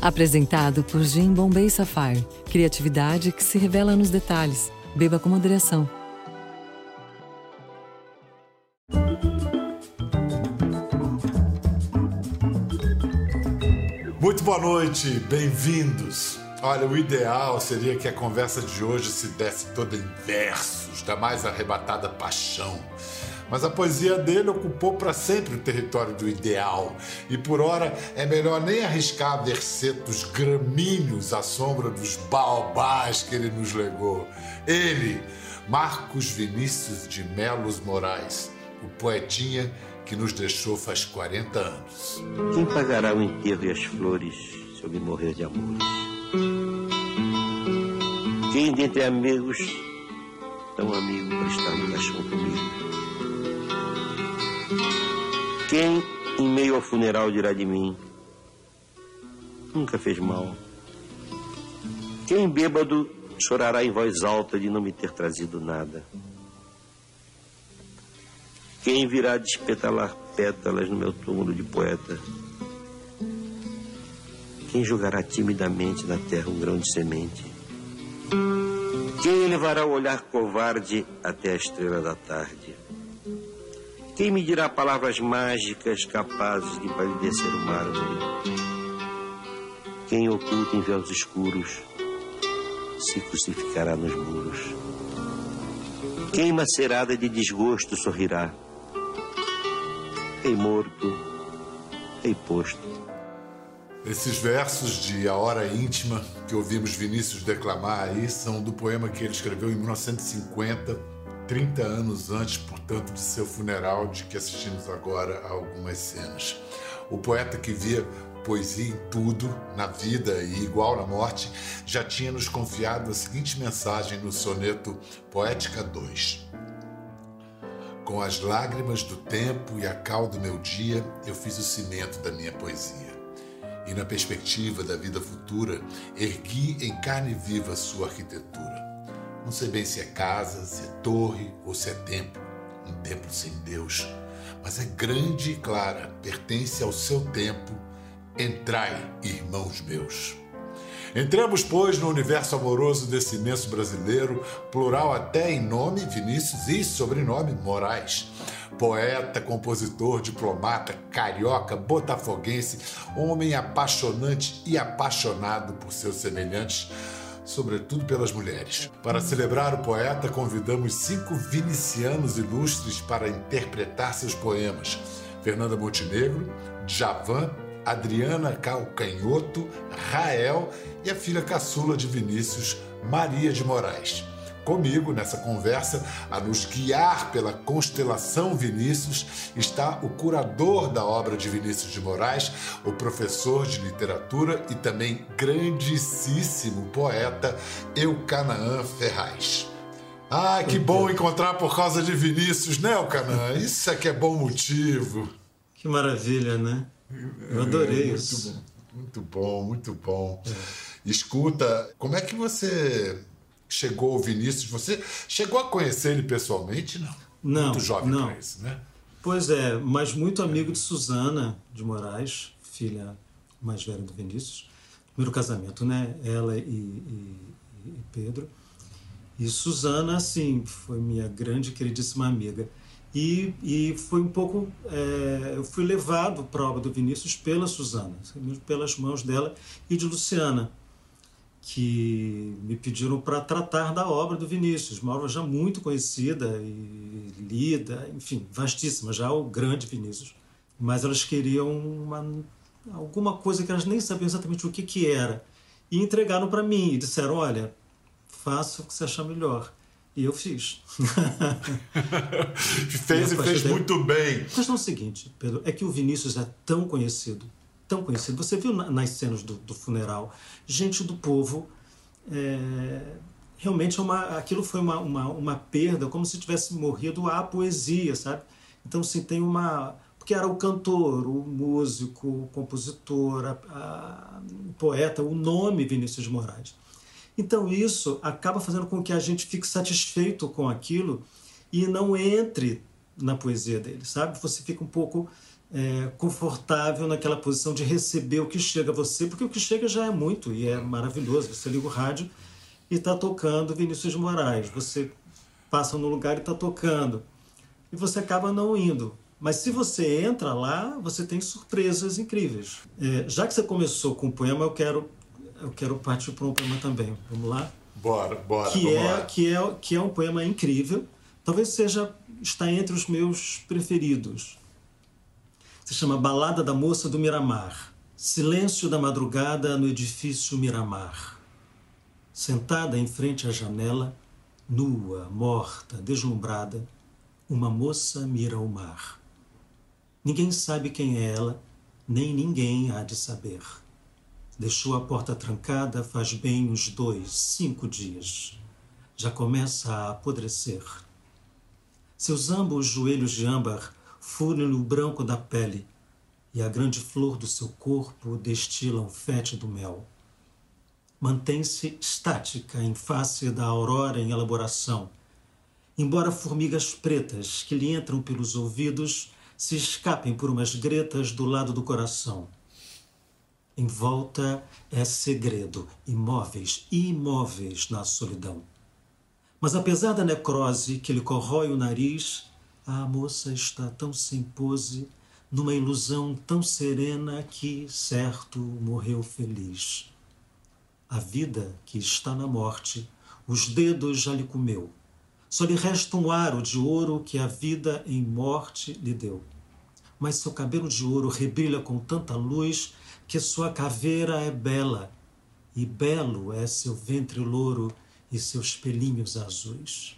Apresentado por Jim Bombay Sapphire. Criatividade que se revela nos detalhes. Beba com moderação. Muito boa noite, bem-vindos. Olha, o ideal seria que a conversa de hoje se desse toda em versos, da mais arrebatada paixão mas a poesia dele ocupou para sempre o território do ideal. E por ora é melhor nem arriscar versetos gramíneos à sombra dos baobás que ele nos legou. Ele, Marcos Vinícius de Melos Moraes, o poetinha que nos deixou faz 40 anos. Quem pagará o enterro e as flores se eu me morrer de amores? Quem dentre amigos, tão amigo para estar no caixão comigo? Quem, em meio ao funeral, dirá de mim: Nunca fez mal. Quem, bêbado, chorará em voz alta de não me ter trazido nada? Quem virá despetalar pétalas no meu túmulo de poeta? Quem jogará timidamente na terra um grão de semente? Quem elevará o olhar covarde até a estrela da tarde? Quem me dirá palavras mágicas capazes de palidecer o mármore? Quem oculta em véus escuros se crucificará nos muros? Quem macerada de desgosto sorrirá? Ei morto, ei posto. Esses versos de A Hora Íntima que ouvimos Vinícius declamar aí são do poema que ele escreveu em 1950 30 anos antes, portanto, de seu funeral, de que assistimos agora a algumas cenas. O poeta que via poesia em tudo, na vida e igual na morte, já tinha nos confiado a seguinte mensagem no soneto Poética 2. Com as lágrimas do tempo e a cal do meu dia, eu fiz o cimento da minha poesia. E na perspectiva da vida futura, ergui em carne viva sua arquitetura. Não sei bem se é casa, se é torre ou se é templo. Um templo sem Deus. Mas é grande e clara, pertence ao seu tempo. Entrai, irmãos meus. Entramos, pois, no universo amoroso desse imenso brasileiro, plural até em nome Vinícius e sobrenome Moraes. Poeta, compositor, diplomata, carioca, botafoguense, homem apaixonante e apaixonado por seus semelhantes sobretudo pelas mulheres. Para celebrar o poeta, convidamos cinco vinicianos ilustres para interpretar seus poemas: Fernanda Montenegro, Javan, Adriana Calcanhoto, Rael e a filha caçula de Vinícius, Maria de Moraes comigo nessa conversa, a nos guiar pela constelação Vinícius, está o curador da obra de Vinícius de Moraes, o professor de literatura e também grandíssimo poeta Eucanaã Ferraz. Ah, que bom encontrar por causa de Vinícius, né, Eucanaã? Isso é que é bom motivo. Que maravilha, né? Eu adorei é, isso. Muito bom, muito bom. É. Escuta, como é que você chegou o Vinícius, você chegou a conhecer ele pessoalmente? Não. Não. Muito jovem não. para isso, né? Pois é, mas muito amigo de Suzana de Moraes, filha mais velha do Vinícius. Primeiro casamento, né? Ela e, e, e Pedro. E Suzana, assim, foi minha grande queridíssima amiga. E, e foi um pouco. É, eu fui levado para a obra do Vinícius pela Suzana, pelas mãos dela e de Luciana que me pediram para tratar da obra do Vinícius, uma obra já muito conhecida e lida, enfim, vastíssima, já o grande Vinícius. Mas elas queriam uma, alguma coisa que elas nem sabiam exatamente o que, que era. E entregaram para mim e disseram: olha, faça o que você achar melhor. E eu fiz. fez e fez muito bem. A questão é o seguinte, Pedro, é que o Vinícius é tão conhecido, tão conhecido. Você viu nas cenas do, do funeral, gente do povo. É, realmente é uma, aquilo foi uma, uma, uma, perda, como se tivesse morrido a poesia, sabe? Então, assim, tem uma. Porque era o cantor, o músico, o compositor, a, a, o poeta, o nome Vinícius Moraes. Então, isso acaba fazendo com que a gente fique satisfeito com aquilo e não entre na poesia dele, sabe? Você fica um pouco é, confortável naquela posição de receber o que chega a você, porque o que chega já é muito e é maravilhoso. Você liga o rádio e está tocando Vinícius de Moraes. Você passa no lugar e está tocando. E você acaba não indo. Mas se você entra lá, você tem surpresas incríveis. É, já que você começou com o poema, eu quero, eu quero partir para um poema também. Vamos lá? Bora, bora. Que, é, lá. Que, é, que é um poema incrível. Talvez seja está entre os meus preferidos. Se chama Balada da Moça do Miramar. Silêncio da madrugada no edifício Miramar. Sentada em frente à janela, nua, morta, deslumbrada, uma moça mira o mar. Ninguém sabe quem é ela, nem ninguém há de saber. Deixou a porta trancada faz bem uns dois, cinco dias. Já começa a apodrecer. Seus ambos joelhos de âmbar no branco da pele, e a grande flor do seu corpo destila um fétido mel. Mantém-se estática em face da aurora em elaboração, embora formigas pretas que lhe entram pelos ouvidos se escapem por umas gretas do lado do coração. Em volta é segredo, imóveis, imóveis na solidão. Mas apesar da necrose que lhe corrói o nariz, a moça está tão sem pose, numa ilusão tão serena que, certo, morreu feliz. A vida que está na morte, os dedos já lhe comeu. Só lhe resta um aro de ouro que a vida em morte lhe deu. Mas seu cabelo de ouro rebrilha com tanta luz que sua caveira é bela, e belo é seu ventre louro e seus pelinhos azuis.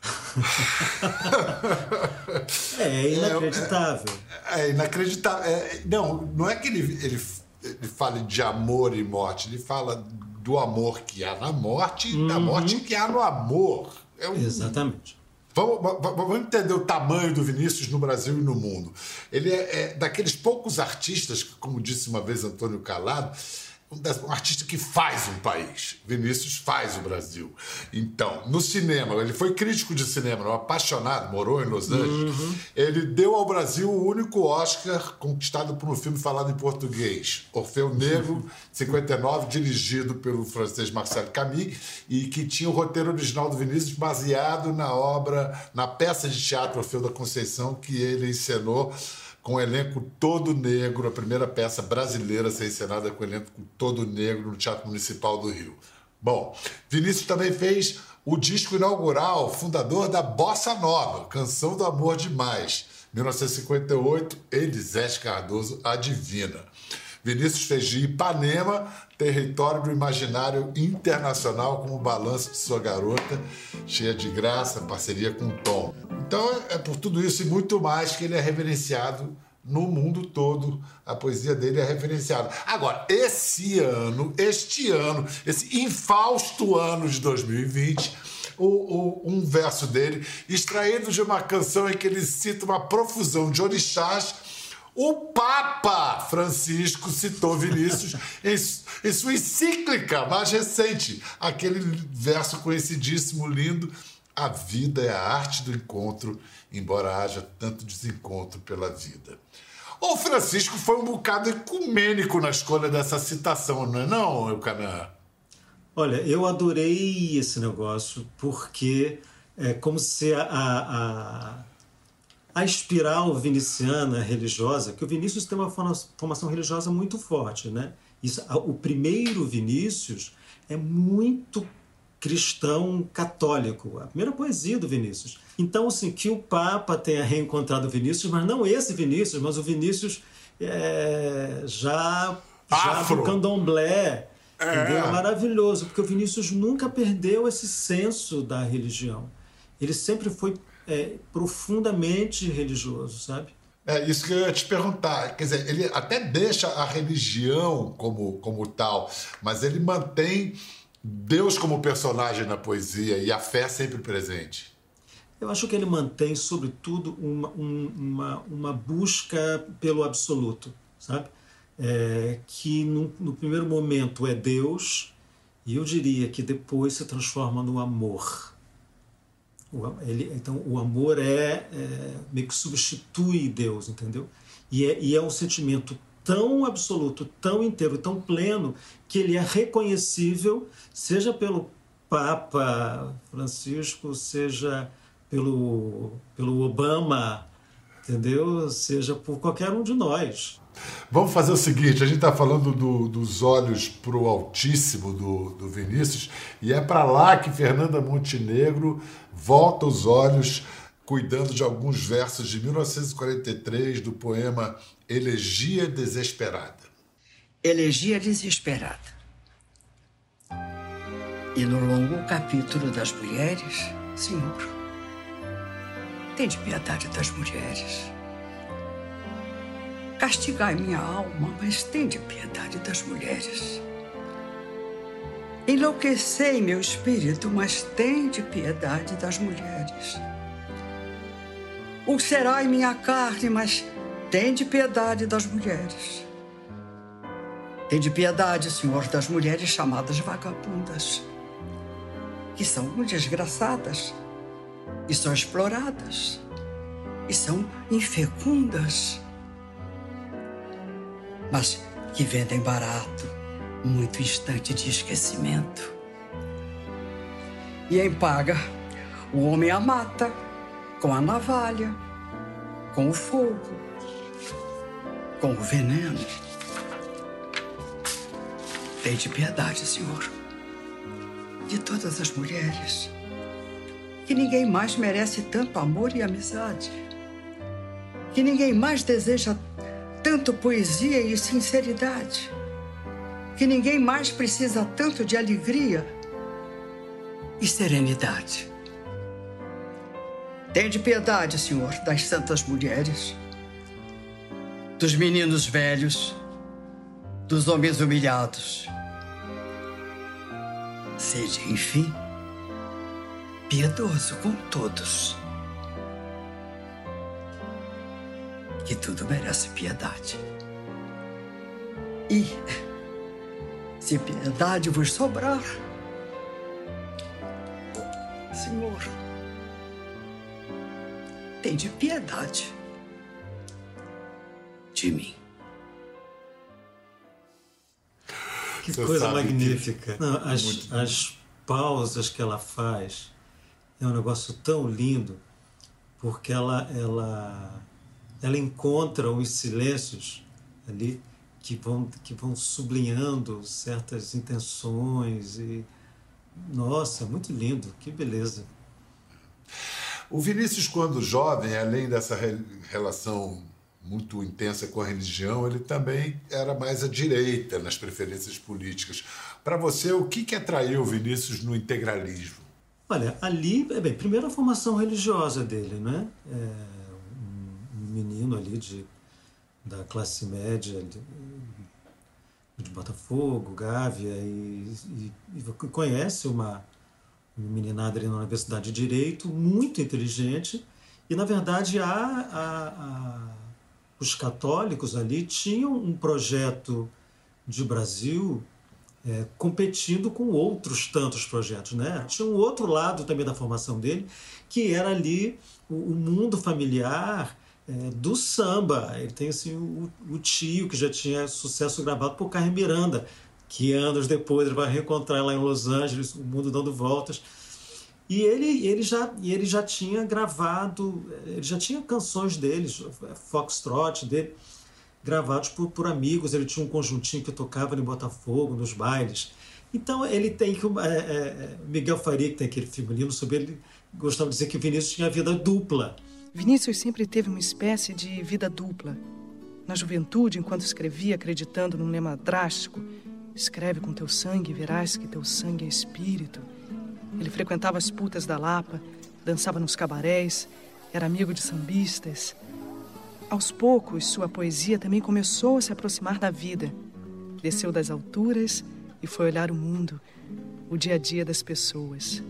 é inacreditável. É, é inacreditável. É, não, não é que ele, ele, ele fale de amor e morte, ele fala do amor que há na morte e da uhum. morte que há no amor. É um, Exatamente. Vamos, vamos, entender o tamanho do Vinícius no Brasil e no mundo. Ele é, é daqueles poucos artistas, como disse uma vez Antônio Calado, um artista que faz um país. Vinícius faz o Brasil. Então, no cinema, ele foi crítico de cinema, um apaixonado, morou em Los Angeles. Uhum. Ele deu ao Brasil o único Oscar conquistado por um filme falado em português, Orfeu Negro, 59, dirigido pelo francês Marcel Camus, e que tinha o roteiro original do Vinícius baseado na obra, na peça de teatro Orfeu da Conceição que ele encenou com o elenco todo negro, a primeira peça brasileira a ser encenada com o elenco todo negro no Teatro Municipal do Rio. Bom, Vinícius também fez o disco inaugural, fundador da Bossa Nova, Canção do Amor Demais, 1958, Elisete Cardoso, A Divina. Vinícius de Ipanema, território do imaginário internacional, como balanço de sua garota, cheia de graça, parceria com Tom. Então é por tudo isso e muito mais que ele é reverenciado no mundo todo. A poesia dele é referenciada. Agora, esse ano, este ano, esse infausto ano de 2020, o, o, um verso dele, extraído de uma canção em que ele cita uma profusão de orixás o Papa Francisco citou Vinícius em, em sua encíclica mais recente, aquele verso conhecidíssimo, lindo. A vida é a arte do encontro, embora haja tanto desencontro pela vida. O Francisco foi um bocado ecumênico na escolha dessa citação, não é não, Eucanã? Olha, eu adorei esse negócio porque é como se a, a, a espiral viniciana religiosa, que o Vinícius tem uma formação religiosa muito forte, né? Isso, o primeiro Vinícius é muito cristão católico, a primeira poesia do Vinícius. Então, assim, que o Papa tenha reencontrado Vinícius, mas não esse Vinícius, mas o Vinícius é, já, já do candomblé, é. é maravilhoso, porque o Vinícius nunca perdeu esse senso da religião. Ele sempre foi é, profundamente religioso, sabe? É isso que eu ia te perguntar. Quer dizer, ele até deixa a religião como, como tal, mas ele mantém Deus como personagem na poesia e a fé sempre presente. Eu acho que ele mantém, sobretudo, uma, uma, uma busca pelo absoluto, sabe? É, que no, no primeiro momento é Deus, e eu diria que depois se transforma no amor Ele, então, o amor é, é, meio que substitui Deus, entendeu? E é, e é um sentimento tão absoluto, tão inteiro, tão pleno, que ele é reconhecível, seja pelo Papa Francisco, seja pelo, pelo Obama, entendeu? Seja por qualquer um de nós. Vamos fazer o seguinte: a gente está falando do, dos olhos para o Altíssimo do, do Vinícius, e é para lá que Fernanda Montenegro volta os olhos, cuidando de alguns versos de 1943 do poema Elegia Desesperada. Elegia Desesperada. E no longo capítulo das mulheres, Senhor, tende piedade das mulheres Castigai minha alma, mas tende piedade das mulheres. Enlouquecei meu espírito, mas tende piedade das mulheres. Ulcerai minha carne, mas tende piedade das mulheres. Tende piedade, Senhor, das mulheres chamadas vagabundas, que são desgraçadas, e são exploradas, e são infecundas mas que vendem barato, muito instante de esquecimento. E em paga, o homem a mata com a navalha, com o fogo, com o veneno. Tente piedade, Senhor, de todas as mulheres, que ninguém mais merece tanto amor e amizade, que ninguém mais deseja tanto poesia e sinceridade, que ninguém mais precisa tanto de alegria e serenidade. Tende piedade, Senhor, das santas mulheres, dos meninos velhos, dos homens humilhados. Seja, enfim, piedoso com todos. Que tudo merece piedade. E, se piedade vos sobrar, Senhor, tende piedade de mim. Que Você coisa magnífica. Que... Não, as, as pausas que ela faz é um negócio tão lindo, porque ela, ela ela encontra os silêncios ali que vão, que vão sublinhando certas intenções e nossa, muito lindo, que beleza. O Vinícius, quando jovem, além dessa relação muito intensa com a religião, ele também era mais à direita nas preferências políticas. Para você, o que, que atraiu o Vinícius no integralismo? Olha, ali, é bem, primeiro a formação religiosa dele, né? É menino ali de, da classe média de, Botafogo, Gávea, e, e, e, conhece uma, uma meninada ali na Universidade de Direito, muito inteligente, e na verdade a, a, a, os católicos ali tinham um projeto de Brasil é, competindo com outros tantos projetos. Né? Tinha um outro lado também da formação dele, que era ali o, o mundo familiar é, do samba. Ele tem assim, o, o, tio que já tinha sucesso gravado por Carmen Miranda, que anos depois ele vai reencontrar lá em Los Angeles, o mundo dando voltas. E ele, ele, já, ele já tinha gravado, ele já tinha canções deles, Foxtrot dele, gravados por, por amigos. Ele tinha um conjuntinho que tocava em Botafogo, nos bailes. Então ele tem que. É, é, Miguel Faria, que tem aquele filme lindo sobre ele, gostava de dizer que o Vinícius tinha vida dupla. Vinícius sempre teve uma espécie de vida dupla. Na juventude, enquanto escrevia acreditando num lema drástico, escreve com teu sangue e verás que teu sangue é espírito. Ele frequentava as putas da Lapa, dançava nos cabarés, era amigo de sambistas. Aos poucos, sua poesia também começou a se aproximar da vida. Desceu das alturas e foi olhar o mundo, o dia a dia das pessoas.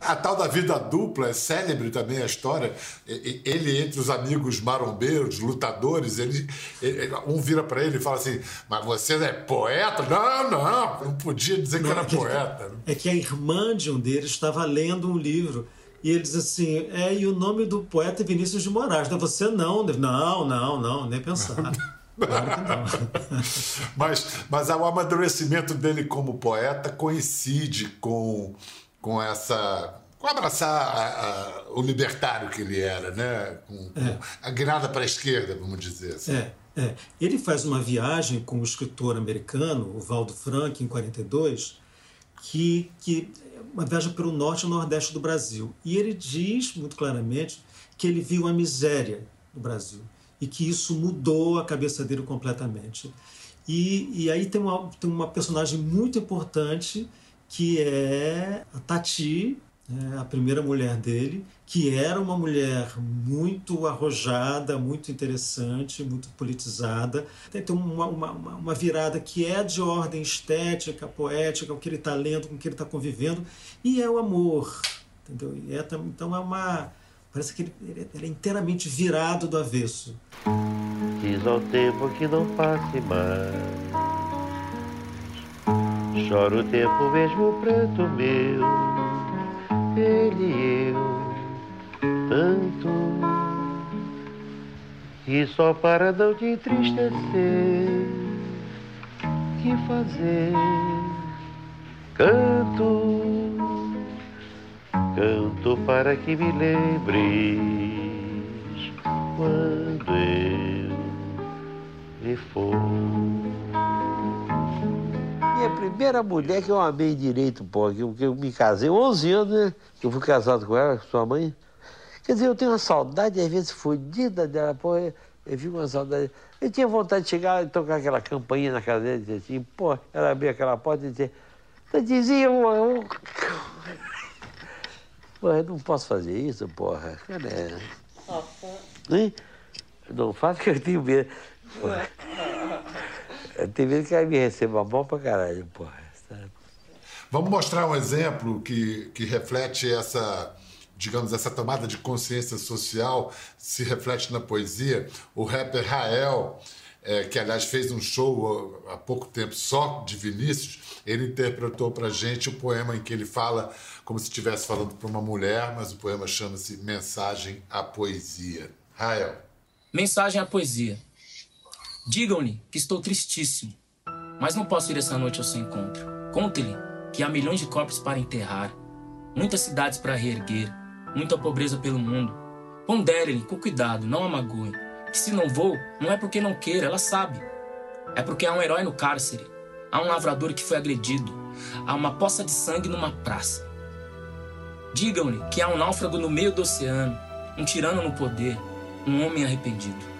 A tal da vida dupla é célebre também a história. Ele, entre os amigos marombeiros, lutadores, ele, ele um vira para ele e fala assim: Mas você é poeta? Não, não, não podia dizer não, que era é que, poeta. É que a irmã de um deles estava lendo um livro E ele diz assim: é, e o nome do poeta é Vinícius de Moraes. Né? Você não, não, não, não, nem pensar. Claro não. mas, mas o amadurecimento dele como poeta coincide com, com essa. com abraçar a, a, o libertário que ele era, né? Com, com é. a guinada para a esquerda, vamos dizer assim. É. É. Ele faz uma viagem com o escritor americano, o Valdo Frank, em 42, que, que uma viagem pelo norte e nordeste do Brasil. E ele diz muito claramente que ele viu a miséria no Brasil e que isso mudou a cabeça dele completamente. E, e aí tem uma, tem uma personagem muito importante que é a Tati, né, a primeira mulher dele, que era uma mulher muito arrojada, muito interessante, muito politizada. Tem uma, uma, uma virada que é de ordem estética, poética, o que ele está lendo, com o que ele está convivendo, e é o amor. Entendeu? E é, então é uma. Parece que ele, ele é inteiramente virado do avesso. Diz ao tempo que não passe mais. Chora o tempo mesmo preto meu, ele e eu tanto. E só para não te entristecer que fazer? Canto canto para que me lembres quando eu me for minha primeira mulher que eu amei direito, pô, que eu, que eu me casei, 11 anos, né? Que eu fui casado com ela, com sua mãe. Quer dizer, eu tenho uma saudade, às vezes, fodida dela. Pô, eu, eu vi uma saudade. Eu tinha vontade de chegar e tocar aquela campainha na casa dela dizer assim, pô, ela abria aquela porta e dizia, eu dizia, eu, eu... Pô, eu não posso fazer isso, porra. Cara, hein? Não faço que eu tenho medo. Porra. Tenho medo que ela me receba mal pra caralho, porra. Vamos mostrar um exemplo que, que reflete essa digamos, essa tomada de consciência social se reflete na poesia. O rapper Rael, é, que aliás fez um show há pouco tempo só de Vinícius, ele interpretou para gente o poema em que ele fala como se estivesse falando para uma mulher, mas o poema chama-se Mensagem à Poesia. Rael. Mensagem à Poesia. Digam-lhe que estou tristíssimo, mas não posso ir essa noite ao seu encontro. Conte-lhe que há milhões de corpos para enterrar, muitas cidades para reerguer, muita pobreza pelo mundo. Pondere-lhe com cuidado, não a magoe. Que se não vou, não é porque não queira, ela sabe. É porque há um herói no cárcere, há um lavrador que foi agredido, há uma poça de sangue numa praça. Digam-lhe que há um náufrago no meio do oceano, um tirano no poder, um homem arrependido.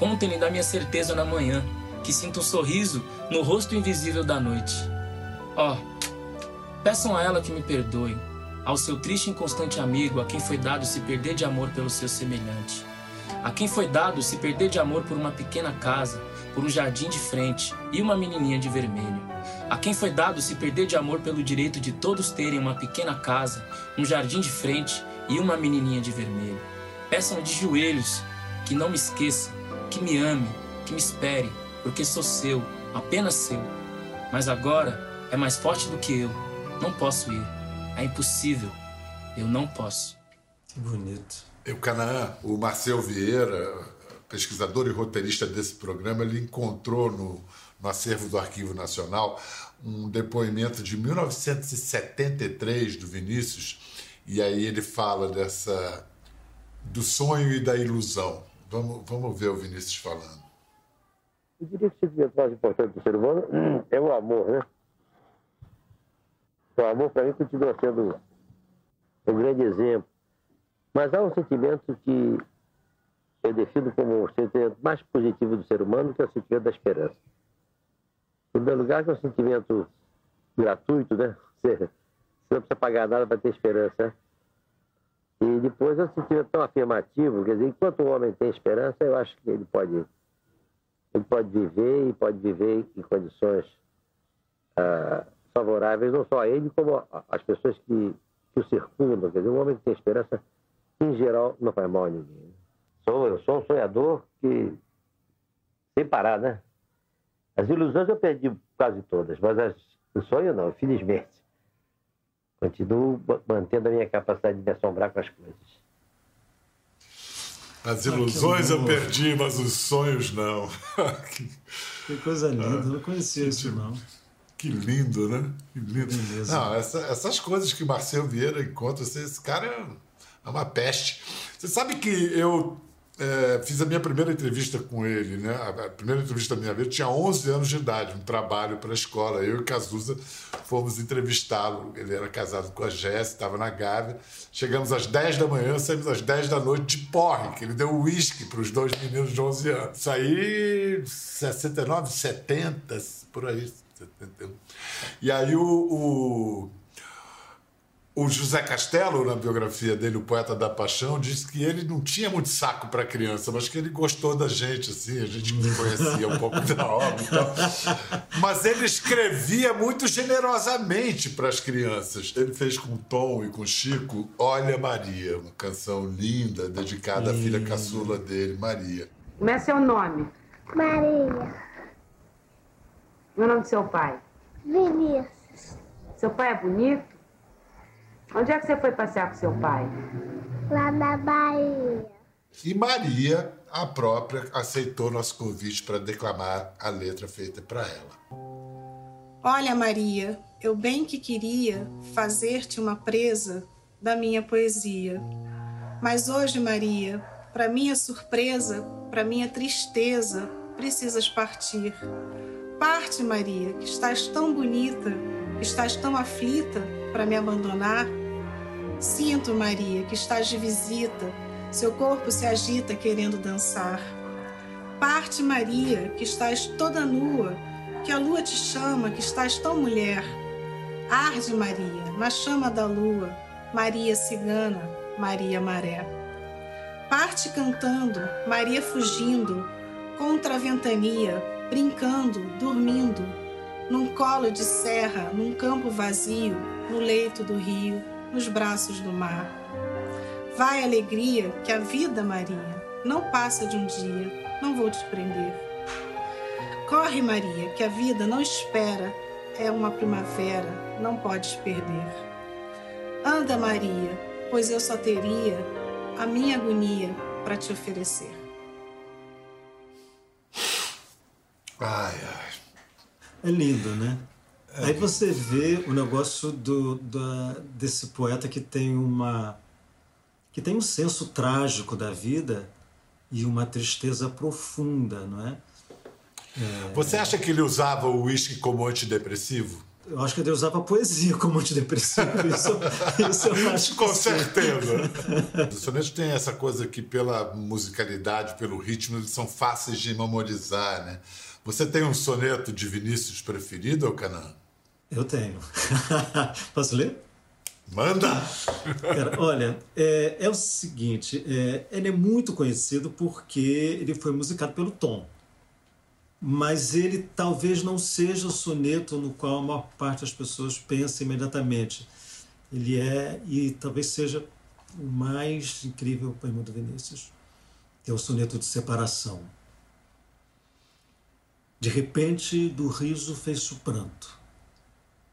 Contem-lhe da minha certeza na manhã, que sinto um sorriso no rosto invisível da noite. Ó, oh, peçam a ela que me perdoe, ao seu triste e inconstante amigo, a quem foi dado se perder de amor pelo seu semelhante. A quem foi dado se perder de amor por uma pequena casa, por um jardim de frente e uma menininha de vermelho. A quem foi dado se perder de amor pelo direito de todos terem uma pequena casa, um jardim de frente e uma menininha de vermelho. Peçam de joelhos que não me esqueça, que me ame, que me espere, porque sou seu, apenas seu. Mas agora é mais forte do que eu. Não posso ir. É impossível. Eu não posso. Que bonito. O Canaã, o Marcel Vieira, pesquisador e roteirista desse programa, ele encontrou no, no acervo do Arquivo Nacional um depoimento de 1973 do Vinícius, e aí ele fala dessa do sonho e da ilusão. Vamos, vamos ver o Vinícius falando. Eu diria que o sentimento mais importante do ser humano é o amor, né? O amor, para mim, continua sendo um grande exemplo. Mas há um sentimento que eu defino como o sentimento mais positivo do ser humano, que é o sentimento da esperança. Em primeiro lugar, que é um sentimento gratuito, né? Você, você não precisa pagar nada para ter esperança. E depois é um sentimento tão afirmativo, quer dizer, enquanto o homem tem esperança, eu acho que ele pode, ele pode viver e pode viver em condições ah, favoráveis não só a ele, como às pessoas que, que o circundam. Quer dizer, um homem que tem esperança, em geral, não faz mal a ninguém. Sou, eu sou um sonhador que, sem parar, né? As ilusões eu perdi quase todas, mas as, o sonho não, infelizmente. Continuo mantendo a minha capacidade de me assombrar com as coisas. As ilusões eu perdi, mas os sonhos não. que coisa linda, ah, não conhecia isso não. Que lindo, né? Que lindo. Não, essa, essas coisas que Marcelo Vieira encontra, esse cara é uma peste. Você sabe que eu é, fiz a minha primeira entrevista com ele, né? A primeira entrevista minha vida, eu tinha 11 anos de idade, um trabalho para a escola. Eu e Cazuza fomos entrevistá-lo. Ele era casado com a Jéssica, estava na Gávea. Chegamos às 10 da manhã, saímos às 10 da noite de porre, que ele deu uísque para os dois meninos de 11 anos. Isso aí, 69, 70, por aí. 71. E aí o, o o José Castelo, na biografia dele, o poeta da paixão, disse que ele não tinha muito saco para criança, mas que ele gostou da gente, assim, a gente conhecia um pouco da obra e tal. Mas ele escrevia muito generosamente para as crianças. Ele fez com Tom e com Chico Olha Maria, uma canção linda, dedicada à filha caçula dele, Maria. Como é seu nome? Maria. E o nome do seu pai? Vinícius. Seu pai é bonito? Onde é que você foi passear com seu pai? Lá na Bahia. E Maria, a própria, aceitou nosso convite para declamar a letra feita para ela. Olha, Maria, eu bem que queria fazer-te uma presa da minha poesia. Mas hoje, Maria, para minha surpresa, para minha tristeza, precisas partir. Parte, Maria, que estás tão bonita, que estás tão aflita para me abandonar Sinto, Maria, que estás de visita, seu corpo se agita querendo dançar. Parte, Maria, que estás toda nua, que a lua te chama, que estás tão mulher. Arde, Maria, na chama da lua, Maria cigana, Maria maré. Parte cantando, Maria fugindo, contra a ventania, brincando, dormindo, num colo de serra, num campo vazio, no leito do rio nos braços do mar. Vai, alegria, que a vida, Maria, não passa de um dia, não vou te prender. Corre, Maria, que a vida não espera, é uma primavera, não podes perder. Anda, Maria, pois eu só teria a minha agonia para te oferecer. Ai, ai. É lindo, né? Aí você vê o negócio do, da, desse poeta que tem uma que tem um senso trágico da vida e uma tristeza profunda, não é? é... Você acha que ele usava o uísque como antidepressivo? Eu acho que ele usava poesia como antidepressivo. Isso, isso eu acho Com certeza. Os sonetos têm essa coisa que, pela musicalidade, pelo ritmo, eles são fáceis de memorizar, né? Você tem um soneto de Vinícius preferido, Canan? Eu tenho. Posso ler? Manda! Cara, olha, é, é, o seguinte: é, ele é muito conhecido porque ele foi musicado pelo Tom. Mas ele talvez não seja o soneto no qual a maior parte das pessoas pensa imediatamente. Ele é, e talvez seja o mais incrível poema do Vinícius, que é o soneto de separação. De repente, do riso fez-se o pranto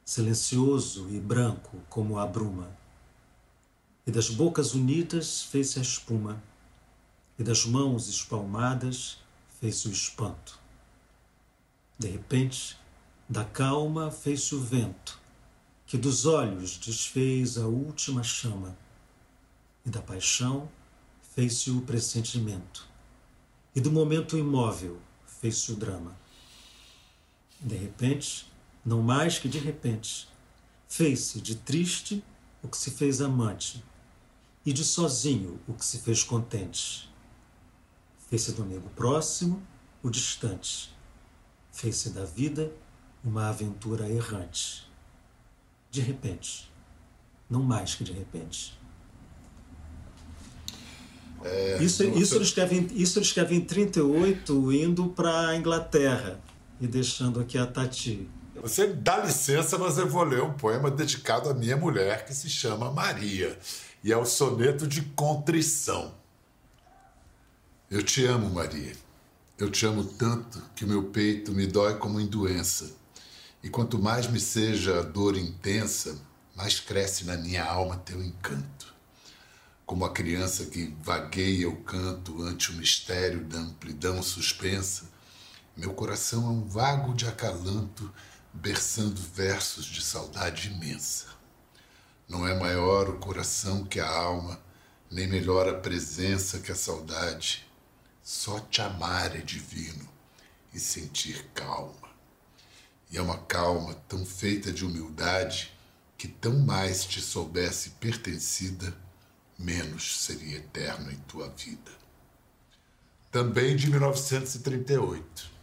silencioso e branco como a bruma. E das bocas unidas fez-se a espuma, e das mãos espalmadas fez-se o espanto. De repente, da calma fez-se o vento, que dos olhos desfez a última chama, e da paixão fez-se o pressentimento, e do momento imóvel fez-se o drama. De repente, não mais que de repente. Fez-se de triste o que se fez amante, e de sozinho o que se fez contente. Fez-se do amigo próximo o distante. Fez-se da vida uma aventura errante. De repente, não mais que de repente. É, isso, isso, ele escreve, isso ele escreve em 38, indo para a Inglaterra e deixando aqui a Tati. Você dá licença, mas eu vou ler um poema dedicado à minha mulher, que se chama Maria, e é o soneto de contrição. Eu te amo, Maria. Eu te amo tanto que o meu peito me dói como em doença. E quanto mais me seja a dor intensa, mais cresce na minha alma teu encanto. Como a criança que vagueia o canto ante o mistério da amplidão suspensa, meu coração é um vago de acalanto, berçando versos de saudade imensa. Não é maior o coração que a alma, nem melhor a presença que a saudade. Só te amar é divino e sentir calma. E é uma calma tão feita de humildade que tão mais te soubesse pertencida, menos seria eterno em tua vida. Também de 1938.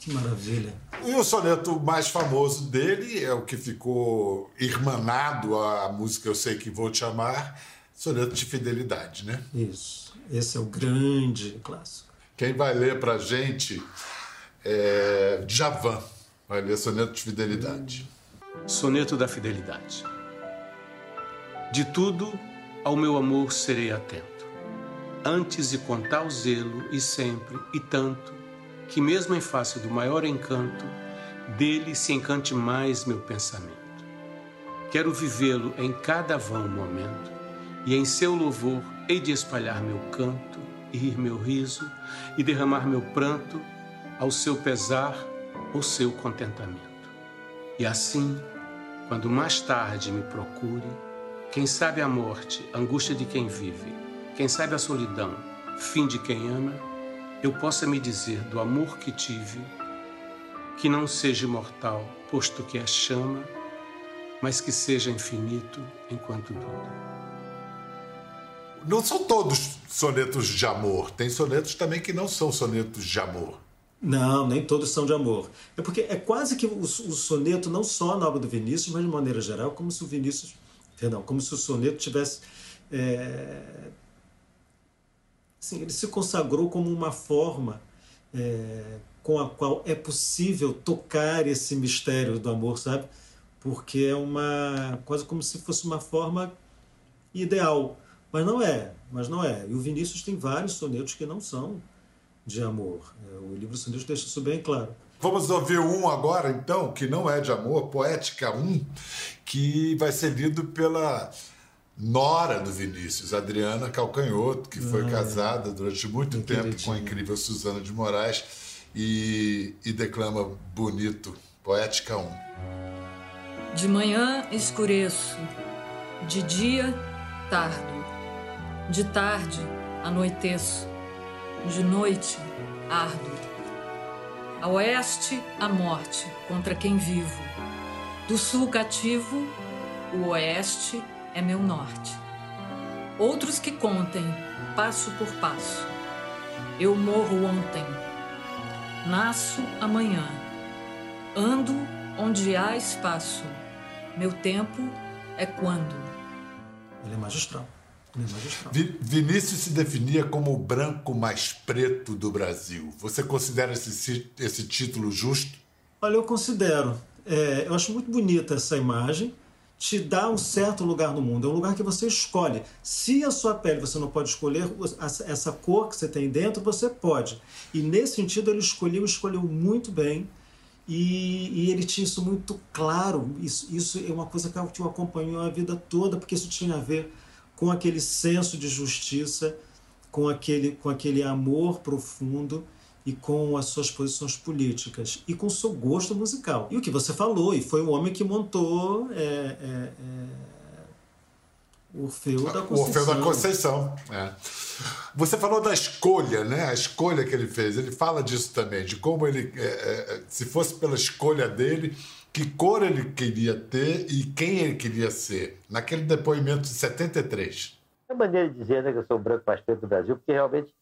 Que maravilha. E o soneto mais famoso dele é o que ficou irmanado à música Eu Sei Que Vou Te Amar, soneto de fidelidade, né? Isso. Esse é o grande clássico. Quem vai ler pra gente é Javan. Vai ler soneto de fidelidade. Soneto da fidelidade. De tudo ao meu amor serei atento, antes de contar o zelo e sempre e tanto que mesmo em face do maior encanto, dele se encante mais meu pensamento. Quero vivê-lo em cada vão momento, e em seu louvor hei de espalhar meu canto, e rir meu riso, e derramar meu pranto ao seu pesar ou seu contentamento. E assim, quando mais tarde me procure, quem sabe a morte, angústia de quem vive, quem sabe a solidão, fim de quem ama, eu possa me dizer do amor que tive, que não seja imortal, posto que é chama, mas que seja infinito enquanto dura. Não são todos sonetos de amor, tem sonetos também que não são sonetos de amor. Não, nem todos são de amor. É porque é quase que o, o soneto, não só na obra do Vinícius, mas de maneira geral, como se o Vinícius, perdão, como se o soneto tivesse é, Assim, ele se consagrou como uma forma é, com a qual é possível tocar esse mistério do amor, sabe? Porque é uma quase como se fosse uma forma ideal, mas não é, mas não é. E o Vinícius tem vários sonetos que não são de amor. É, o livro Sonetos deixa isso bem claro. Vamos ouvir um agora, então, que não é de amor, Poética 1, que vai ser lido pela nora do Vinícius, Adriana Calcanhoto, que foi ah, casada durante muito tempo com a incrível Suzana de Moraes e, e declama bonito, Poética 1. De manhã escureço, de dia tardo, de tarde anoiteço, de noite ardo. A oeste, a morte contra quem vivo. Do sul cativo, o oeste é meu norte. Outros que contem, passo por passo. Eu morro ontem, nasço amanhã. Ando onde há espaço. Meu tempo é quando. Ele é magistral. Ele é magistral. Vinícius se definia como o branco mais preto do Brasil. Você considera esse, esse título justo? Olha, eu considero. É, eu acho muito bonita essa imagem te dá um certo lugar no mundo. É um lugar que você escolhe. Se a sua pele você não pode escolher, essa cor que você tem dentro, você pode. E nesse sentido, ele escolheu, escolheu muito bem. E, e ele tinha isso muito claro. Isso, isso é uma coisa que o acompanhou a vida toda, porque isso tinha a ver com aquele senso de justiça, com aquele, com aquele amor profundo e com as suas posições políticas e com o seu gosto musical. E o que você falou, e foi o homem que montou é, é, é, o Orfeu da Conceição. O Orfeu da Conceição. É. Você falou da escolha, né? A escolha que ele fez. Ele fala disso também, de como ele, é, é, se fosse pela escolha dele, que cor ele queria ter e quem ele queria ser. Naquele depoimento de 73. É maneira de dizer né, que eu sou o branco mais preto do Brasil, porque realmente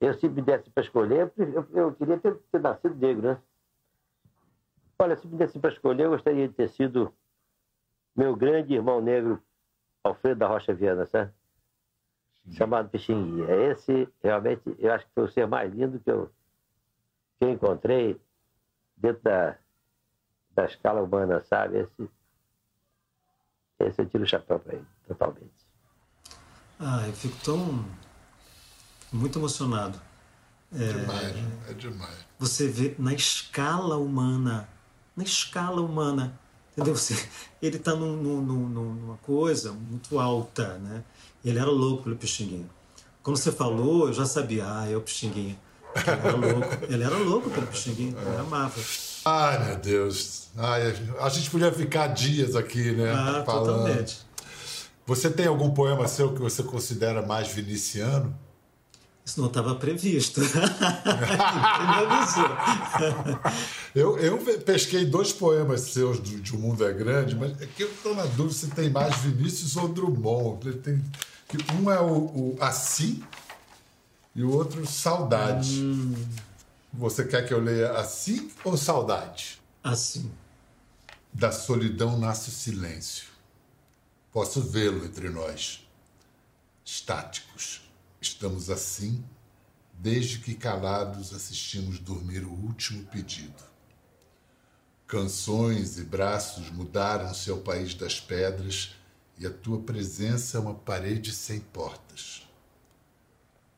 eu, se me desse para escolher, eu, eu queria ter, ter, nascido negro, né? Olha, se me desse para escolher, eu gostaria de ter sido meu grande irmão negro, Alfredo da Rocha Viana, sabe? Chamado Pixinguinha. Esse, realmente, eu acho que foi o ser mais lindo que eu, que eu encontrei dentro da, da escala humana, sabe? Esse, esse eu tiro o chapéu para ele, totalmente. Ah, eu fico tão muito emocionado. É, demais, é demais. Você vê na escala humana, na escala humana, Entendeu? Você, ele está num, num, num, numa coisa muito alta, né? Ele era louco pelo Pixinguinha. Quando você falou, eu já sabia, ah, é o Pixinguinha. Ele era louco, ele era louco pelo Pixinguinha, ele amava. Ai, meu Deus. Ai, a gente podia ficar dias aqui, né? Ah, falando. totalmente. Você tem algum poema seu que você considera mais viniciano? Isso não estava previsto. eu, eu pesquei dois poemas seus de, de O Mundo é Grande, mas é que eu estou na dúvida se tem mais Vinícius ou Drummond. Tem, um é o, o Assim e o outro Saudade. Hum. Você quer que eu leia Assim ou Saudade? Assim. Da solidão nasce o silêncio. Posso vê-lo entre nós, estáticos Estamos assim desde que calados assistimos dormir o último pedido. Canções e braços mudaram seu país das pedras e a tua presença é uma parede sem portas.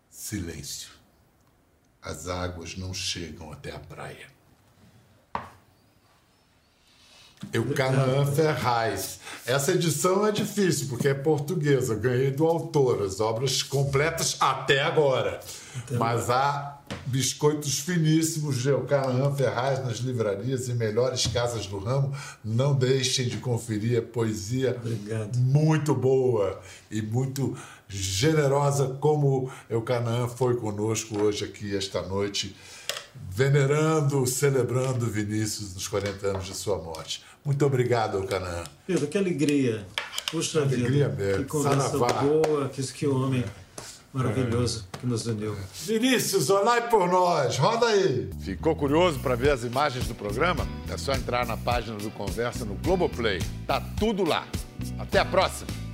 Silêncio. As águas não chegam até a praia. Eucanaã Ferraz. Essa edição é difícil, porque é portuguesa. Ganhei do autor, as obras completas até agora. Mas há biscoitos finíssimos de Eucanaã Ferraz nas livrarias e melhores casas do ramo. Não deixem de conferir a poesia Obrigado. muito boa e muito generosa, como Eucanaã foi conosco hoje aqui esta noite venerando, celebrando Vinícius nos 40 anos de sua morte. Muito obrigado, Canaã. Pedro, que alegria. Puxa que alegria vida. mesmo. Que conversa Saravá. boa, que, que homem maravilhoso que nos uniu. Vinícius, olhai por nós. Roda aí. Ficou curioso para ver as imagens do programa? É só entrar na página do Conversa no Globoplay. Tá tudo lá. Até a próxima.